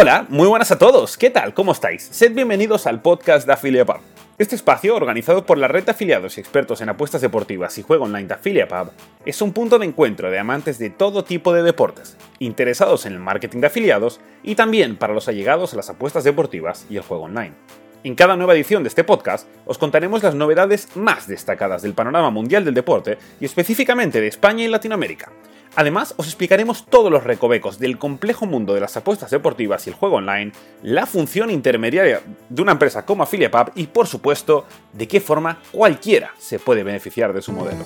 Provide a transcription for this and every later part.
Hola, muy buenas a todos. ¿Qué tal? ¿Cómo estáis? Sed bienvenidos al podcast de AffiliatePub. Este espacio, organizado por la red de afiliados y expertos en apuestas deportivas y juego online de AffiliatePub, es un punto de encuentro de amantes de todo tipo de deportes, interesados en el marketing de afiliados y también para los allegados a las apuestas deportivas y el juego online. En cada nueva edición de este podcast os contaremos las novedades más destacadas del panorama mundial del deporte y específicamente de España y Latinoamérica, Además, os explicaremos todos los recovecos del complejo mundo de las apuestas deportivas y el juego online, la función intermediaria de una empresa como AffiliatePub y, por supuesto, de qué forma cualquiera se puede beneficiar de su modelo.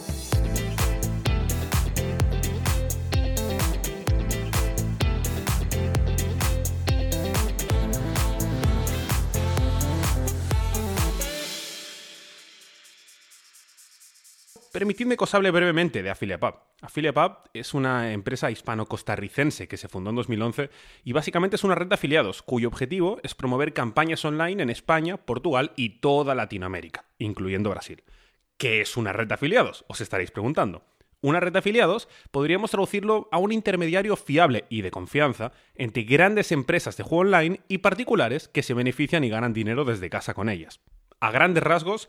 Permitidme que os hable brevemente de AffiliatePub. AffiliatePub es una empresa hispano-costarricense que se fundó en 2011 y básicamente es una red de afiliados cuyo objetivo es promover campañas online en España, Portugal y toda Latinoamérica, incluyendo Brasil. ¿Qué es una red de afiliados? Os estaréis preguntando. Una red de afiliados podríamos traducirlo a un intermediario fiable y de confianza entre grandes empresas de juego online y particulares que se benefician y ganan dinero desde casa con ellas. A grandes rasgos,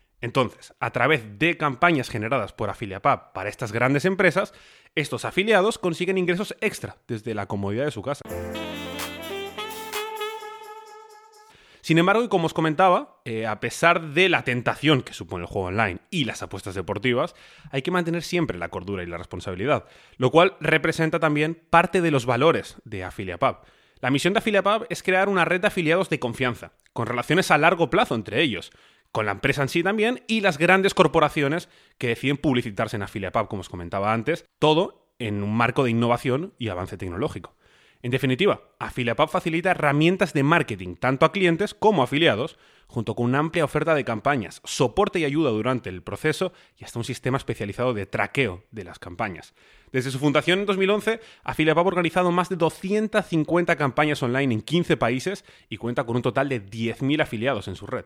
Entonces, a través de campañas generadas por AffiliatePub para estas grandes empresas, estos afiliados consiguen ingresos extra desde la comodidad de su casa. Sin embargo, y como os comentaba, eh, a pesar de la tentación que supone el juego online y las apuestas deportivas, hay que mantener siempre la cordura y la responsabilidad, lo cual representa también parte de los valores de AffiliatePub. La misión de AffiliatePub es crear una red de afiliados de confianza, con relaciones a largo plazo entre ellos, con la empresa en sí también y las grandes corporaciones que deciden publicitarse en AffiliatePub, como os comentaba antes, todo en un marco de innovación y avance tecnológico. En definitiva, AffiliatePub facilita herramientas de marketing tanto a clientes como a afiliados, junto con una amplia oferta de campañas, soporte y ayuda durante el proceso y hasta un sistema especializado de traqueo de las campañas. Desde su fundación en 2011, AffiliatePub ha organizado más de 250 campañas online en 15 países y cuenta con un total de 10.000 afiliados en su red.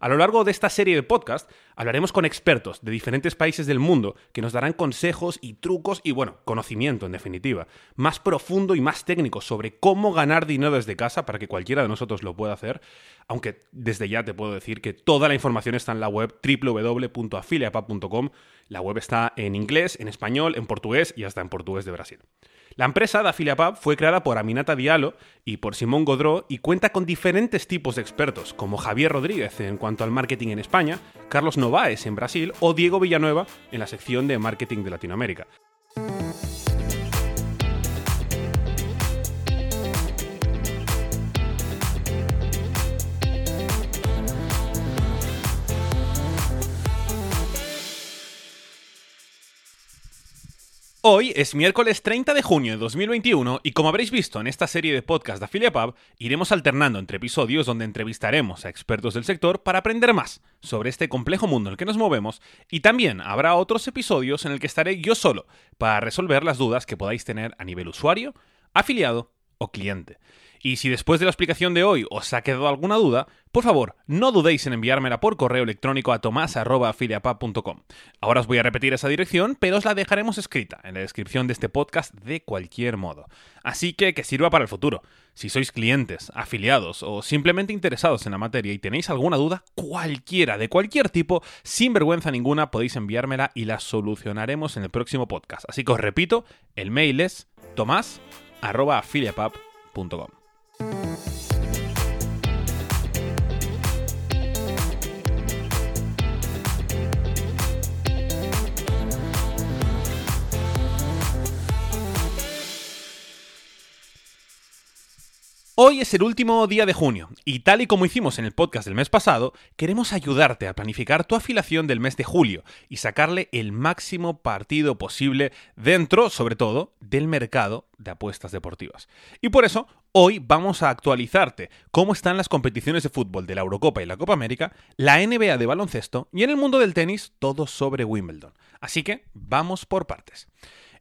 A lo largo de esta serie de podcast hablaremos con expertos de diferentes países del mundo que nos darán consejos y trucos y, bueno, conocimiento en definitiva, más profundo y más técnico sobre cómo ganar dinero desde casa para que cualquiera de nosotros lo pueda hacer, aunque desde ya te puedo decir que toda la información está en la web www.afiliapub.com. La web está en inglés, en español, en portugués y hasta en portugués de Brasil. La empresa de AffiliatePub fue creada por Aminata Diallo y por Simón Godró y cuenta con diferentes tipos de expertos, como Javier Rodríguez en cuanto al marketing en España, Carlos Novaes en Brasil o Diego Villanueva en la sección de marketing de Latinoamérica. Hoy es miércoles 30 de junio de 2021 y como habréis visto en esta serie de podcast de AffiliatePub, iremos alternando entre episodios donde entrevistaremos a expertos del sector para aprender más sobre este complejo mundo en el que nos movemos y también habrá otros episodios en el que estaré yo solo para resolver las dudas que podáis tener a nivel usuario, afiliado o cliente. Y si después de la explicación de hoy os ha quedado alguna duda, por favor, no dudéis en enviármela por correo electrónico a tomás.afiliapub.com. Ahora os voy a repetir esa dirección, pero os la dejaremos escrita en la descripción de este podcast de cualquier modo. Así que que sirva para el futuro. Si sois clientes, afiliados o simplemente interesados en la materia y tenéis alguna duda, cualquiera, de cualquier tipo, sin vergüenza ninguna, podéis enviármela y la solucionaremos en el próximo podcast. Así que os repito, el mail es tomás.afiliapub.com. Hoy es el último día de junio y tal y como hicimos en el podcast del mes pasado, queremos ayudarte a planificar tu afiliación del mes de julio y sacarle el máximo partido posible dentro, sobre todo, del mercado de apuestas deportivas. Y por eso, hoy vamos a actualizarte cómo están las competiciones de fútbol de la Eurocopa y la Copa América, la NBA de baloncesto y en el mundo del tenis todo sobre Wimbledon. Así que vamos por partes.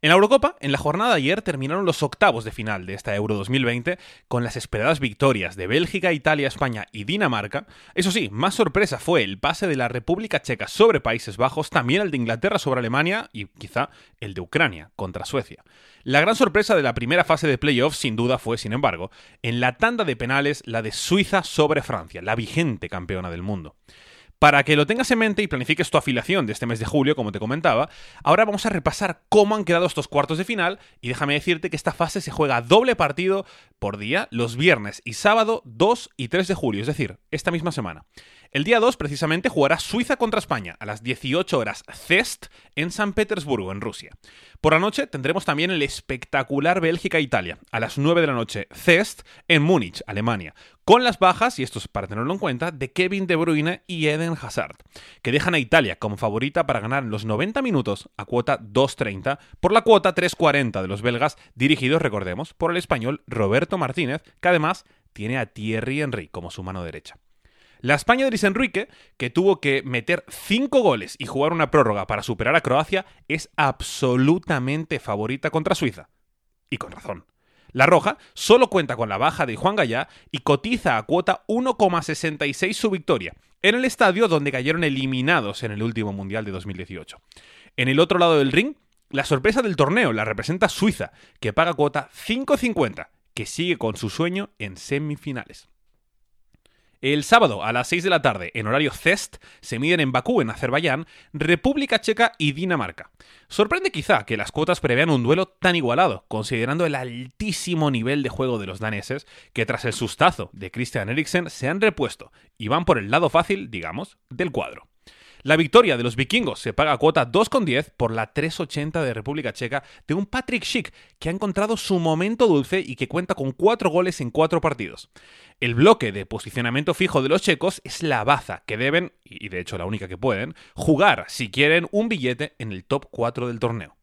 En la Eurocopa, en la jornada de ayer terminaron los octavos de final de esta Euro 2020 con las esperadas victorias de Bélgica, Italia, España y Dinamarca. Eso sí, más sorpresa fue el pase de la República Checa sobre Países Bajos, también el de Inglaterra sobre Alemania y quizá el de Ucrania contra Suecia. La gran sorpresa de la primera fase de playoffs sin duda fue, sin embargo, en la tanda de penales la de Suiza sobre Francia, la vigente campeona del mundo. Para que lo tengas en mente y planifiques tu afiliación de este mes de julio, como te comentaba, ahora vamos a repasar cómo han quedado estos cuartos de final y déjame decirte que esta fase se juega doble partido por día los viernes y sábado 2 y 3 de julio, es decir, esta misma semana. El día 2 precisamente jugará Suiza contra España a las 18 horas CEST en San Petersburgo, en Rusia. Por la noche tendremos también el espectacular Bélgica-Italia a las 9 de la noche CEST en Múnich, Alemania, con las bajas, y esto es para tenerlo en cuenta, de Kevin De Bruyne y Eden Hazard, que dejan a Italia como favorita para ganar los 90 minutos a cuota 2.30 por la cuota 3.40 de los belgas, dirigidos, recordemos, por el español Roberto Martínez, que además tiene a Thierry Henry como su mano derecha. La España de Luis Enrique, que tuvo que meter 5 goles y jugar una prórroga para superar a Croacia, es absolutamente favorita contra Suiza. Y con razón. La Roja solo cuenta con la baja de Juan Gallá y cotiza a cuota 1,66 su victoria, en el estadio donde cayeron eliminados en el último Mundial de 2018. En el otro lado del ring, la sorpresa del torneo la representa Suiza, que paga cuota 5,50, que sigue con su sueño en semifinales. El sábado a las 6 de la tarde, en horario CEST, se miden en Bakú, en Azerbaiyán, República Checa y Dinamarca. Sorprende quizá que las cuotas prevean un duelo tan igualado, considerando el altísimo nivel de juego de los daneses, que tras el sustazo de Christian Eriksen se han repuesto y van por el lado fácil, digamos, del cuadro. La victoria de los vikingos se paga a cuota 2,10 por la 3,80 de República Checa de un Patrick Schick que ha encontrado su momento dulce y que cuenta con 4 goles en 4 partidos. El bloque de posicionamiento fijo de los checos es la baza que deben, y de hecho la única que pueden, jugar si quieren un billete en el top 4 del torneo.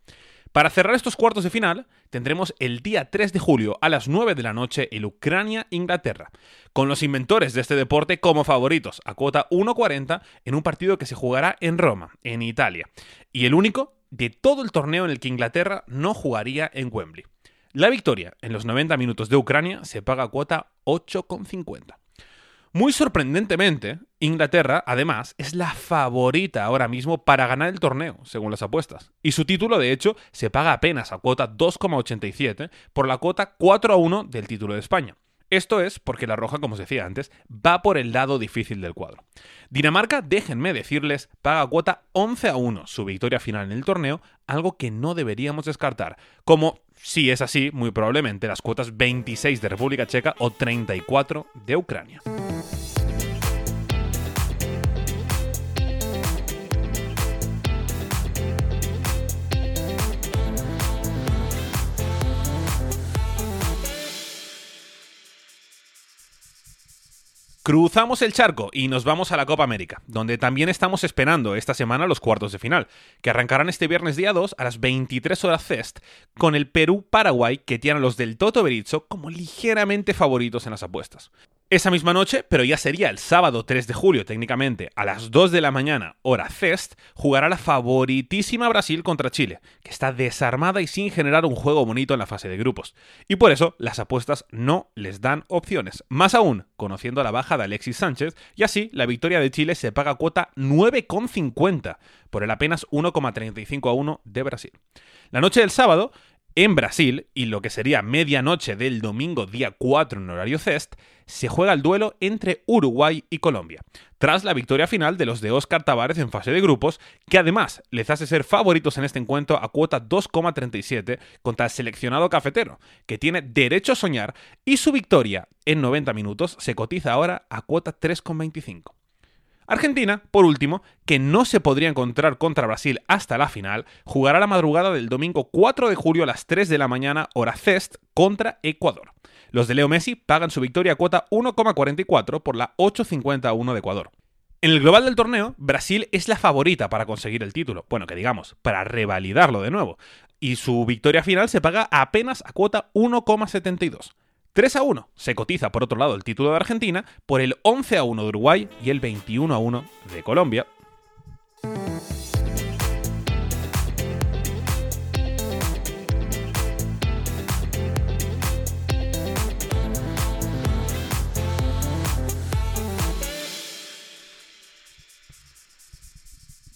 Para cerrar estos cuartos de final, tendremos el día 3 de julio a las 9 de la noche el Ucrania-Inglaterra, con los inventores de este deporte como favoritos, a cuota 1.40 en un partido que se jugará en Roma, en Italia, y el único de todo el torneo en el que Inglaterra no jugaría en Wembley. La victoria en los 90 minutos de Ucrania se paga a cuota 8,50. Muy sorprendentemente, Inglaterra, además, es la favorita ahora mismo para ganar el torneo, según las apuestas. Y su título, de hecho, se paga apenas a cuota 2,87 por la cuota 4 a 1 del título de España. Esto es porque la Roja, como os decía antes, va por el lado difícil del cuadro. Dinamarca, déjenme decirles, paga cuota 11 a 1 su victoria final en el torneo, algo que no deberíamos descartar, como si es así, muy probablemente las cuotas 26 de República Checa o 34 de Ucrania. Cruzamos el charco y nos vamos a la Copa América, donde también estamos esperando esta semana los cuartos de final, que arrancarán este viernes día 2 a las 23 horas CEST, con el Perú-Paraguay que tienen los del Toto Berizzo como ligeramente favoritos en las apuestas. Esa misma noche, pero ya sería el sábado 3 de julio técnicamente, a las 2 de la mañana, hora CEST, jugará la favoritísima Brasil contra Chile, que está desarmada y sin generar un juego bonito en la fase de grupos. Y por eso las apuestas no les dan opciones. Más aún, conociendo la baja de Alexis Sánchez, y así la victoria de Chile se paga cuota 9,50 por el apenas 1,35 a 1 de Brasil. La noche del sábado, en Brasil, y lo que sería medianoche del domingo día 4 en horario CEST, se juega el duelo entre Uruguay y Colombia, tras la victoria final de los de Oscar Tavares en fase de grupos, que además les hace ser favoritos en este encuentro a cuota 2,37 contra el seleccionado cafetero, que tiene derecho a soñar, y su victoria en 90 minutos se cotiza ahora a cuota 3,25. Argentina, por último, que no se podría encontrar contra Brasil hasta la final, jugará la madrugada del domingo 4 de julio a las 3 de la mañana, hora CEST, contra Ecuador. Los de Leo Messi pagan su victoria a cuota 1,44 por la 8.51 de Ecuador. En el global del torneo, Brasil es la favorita para conseguir el título, bueno, que digamos, para revalidarlo de nuevo, y su victoria final se paga apenas a cuota 1,72. 3 a 1 se cotiza por otro lado el título de Argentina por el 11 a 1 de Uruguay y el 21 a 1 de Colombia.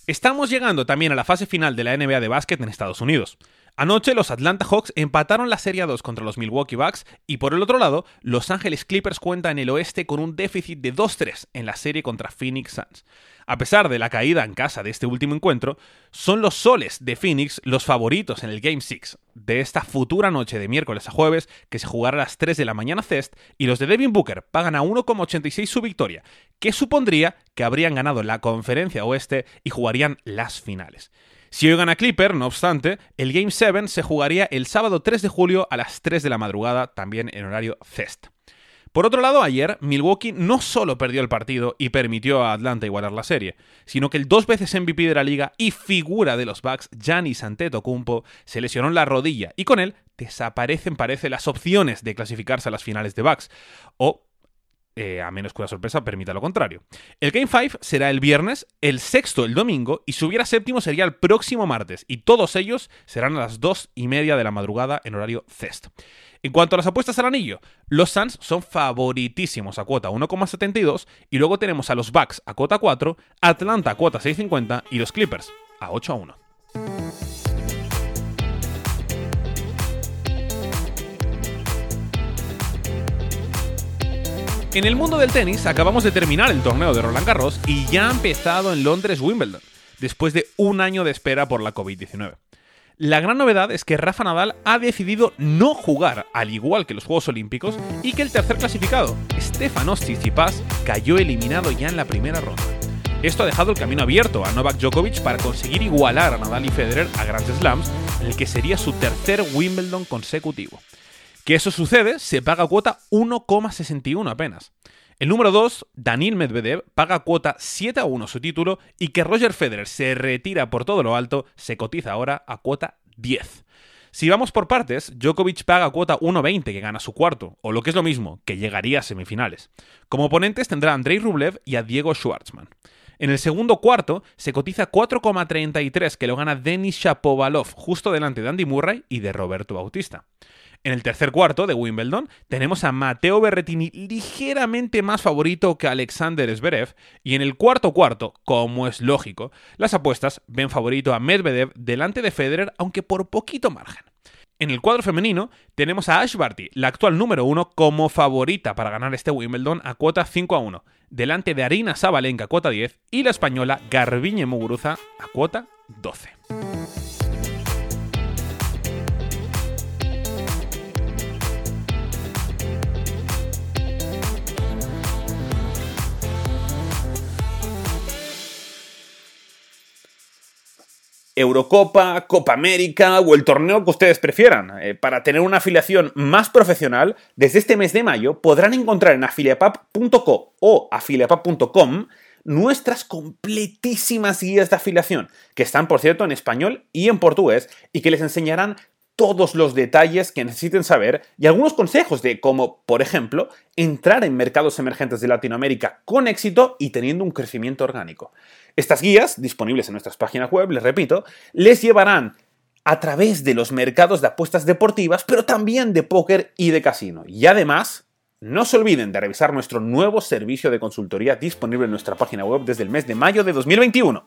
Estamos llegando también a la fase final de la NBA de básquet en Estados Unidos. Anoche los Atlanta Hawks empataron la Serie 2 contra los Milwaukee Bucks y por el otro lado, Los Ángeles Clippers cuenta en el oeste con un déficit de 2-3 en la serie contra Phoenix Suns. A pesar de la caída en casa de este último encuentro, son los soles de Phoenix los favoritos en el Game 6 de esta futura noche de miércoles a jueves que se jugará a las 3 de la mañana Cest y los de Devin Booker pagan a 1,86 su victoria, que supondría que habrían ganado la conferencia oeste y jugarían las finales. Si hoy gana Clipper, no obstante, el Game 7 se jugaría el sábado 3 de julio a las 3 de la madrugada, también en horario CEST. Por otro lado, ayer Milwaukee no solo perdió el partido y permitió a Atlanta igualar la serie, sino que el dos veces MVP de la liga y figura de los Bucks, Giannis Antetokounmpo, se lesionó en la rodilla y con él desaparecen parece las opciones de clasificarse a las finales de Bucks o eh, a menos que una sorpresa permita lo contrario. El Game 5 será el viernes, el sexto el domingo y si hubiera séptimo sería el próximo martes y todos ellos serán a las 2 y media de la madrugada en horario CEST. En cuanto a las apuestas al anillo, los Suns son favoritísimos a cuota 1,72 y luego tenemos a los Bucks a cuota 4, Atlanta a cuota 6,50 y los Clippers a 8 a 1. En el mundo del tenis acabamos de terminar el torneo de Roland Garros y ya ha empezado en Londres Wimbledon, después de un año de espera por la COVID-19. La gran novedad es que Rafa Nadal ha decidido no jugar, al igual que los Juegos Olímpicos, y que el tercer clasificado, Stefanos Tsitsipas, cayó eliminado ya en la primera ronda. Esto ha dejado el camino abierto a Novak Djokovic para conseguir igualar a Nadal y Federer a Grand Slams, en el que sería su tercer Wimbledon consecutivo. Que eso sucede, se paga cuota 1,61 apenas. El número 2, Daniel Medvedev, paga cuota 7 a 1 su título y que Roger Federer se retira por todo lo alto, se cotiza ahora a cuota 10. Si vamos por partes, Djokovic paga cuota 1.20 que gana su cuarto, o lo que es lo mismo, que llegaría a semifinales. Como oponentes tendrá a Andrei Rublev y a Diego Schwartzman. En el segundo cuarto se cotiza 4,33 que lo gana Denis Shapovalov, justo delante de Andy Murray y de Roberto Bautista. En el tercer cuarto de Wimbledon tenemos a Matteo Berretini ligeramente más favorito que Alexander Zverev y en el cuarto cuarto, como es lógico, las apuestas ven favorito a Medvedev delante de Federer aunque por poquito margen. En el cuadro femenino tenemos a Ash Barty, la actual número uno, como favorita para ganar este Wimbledon a cuota 5 a 1, delante de Arina Sabalenka a cuota 10 y la española Garbiñe Muguruza a cuota 12. Eurocopa, Copa América o el torneo que ustedes prefieran. Eh, para tener una afiliación más profesional, desde este mes de mayo podrán encontrar en afiliapap.co o afiliapap.com nuestras completísimas guías de afiliación, que están por cierto en español y en portugués y que les enseñarán todos los detalles que necesiten saber y algunos consejos de cómo, por ejemplo, entrar en mercados emergentes de Latinoamérica con éxito y teniendo un crecimiento orgánico. Estas guías, disponibles en nuestras páginas web, les repito, les llevarán a través de los mercados de apuestas deportivas, pero también de póker y de casino. Y además, no se olviden de revisar nuestro nuevo servicio de consultoría disponible en nuestra página web desde el mes de mayo de 2021.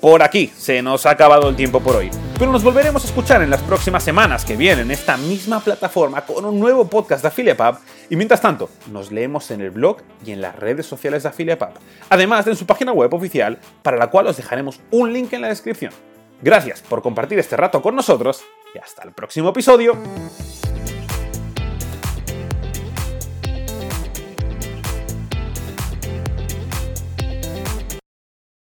Por aquí se nos ha acabado el tiempo por hoy. Pero nos volveremos a escuchar en las próximas semanas que vienen en esta misma plataforma con un nuevo podcast de AffiliatePub. Y mientras tanto, nos leemos en el blog y en las redes sociales de AffiliatePub. Además de en su página web oficial, para la cual os dejaremos un link en la descripción. Gracias por compartir este rato con nosotros y hasta el próximo episodio.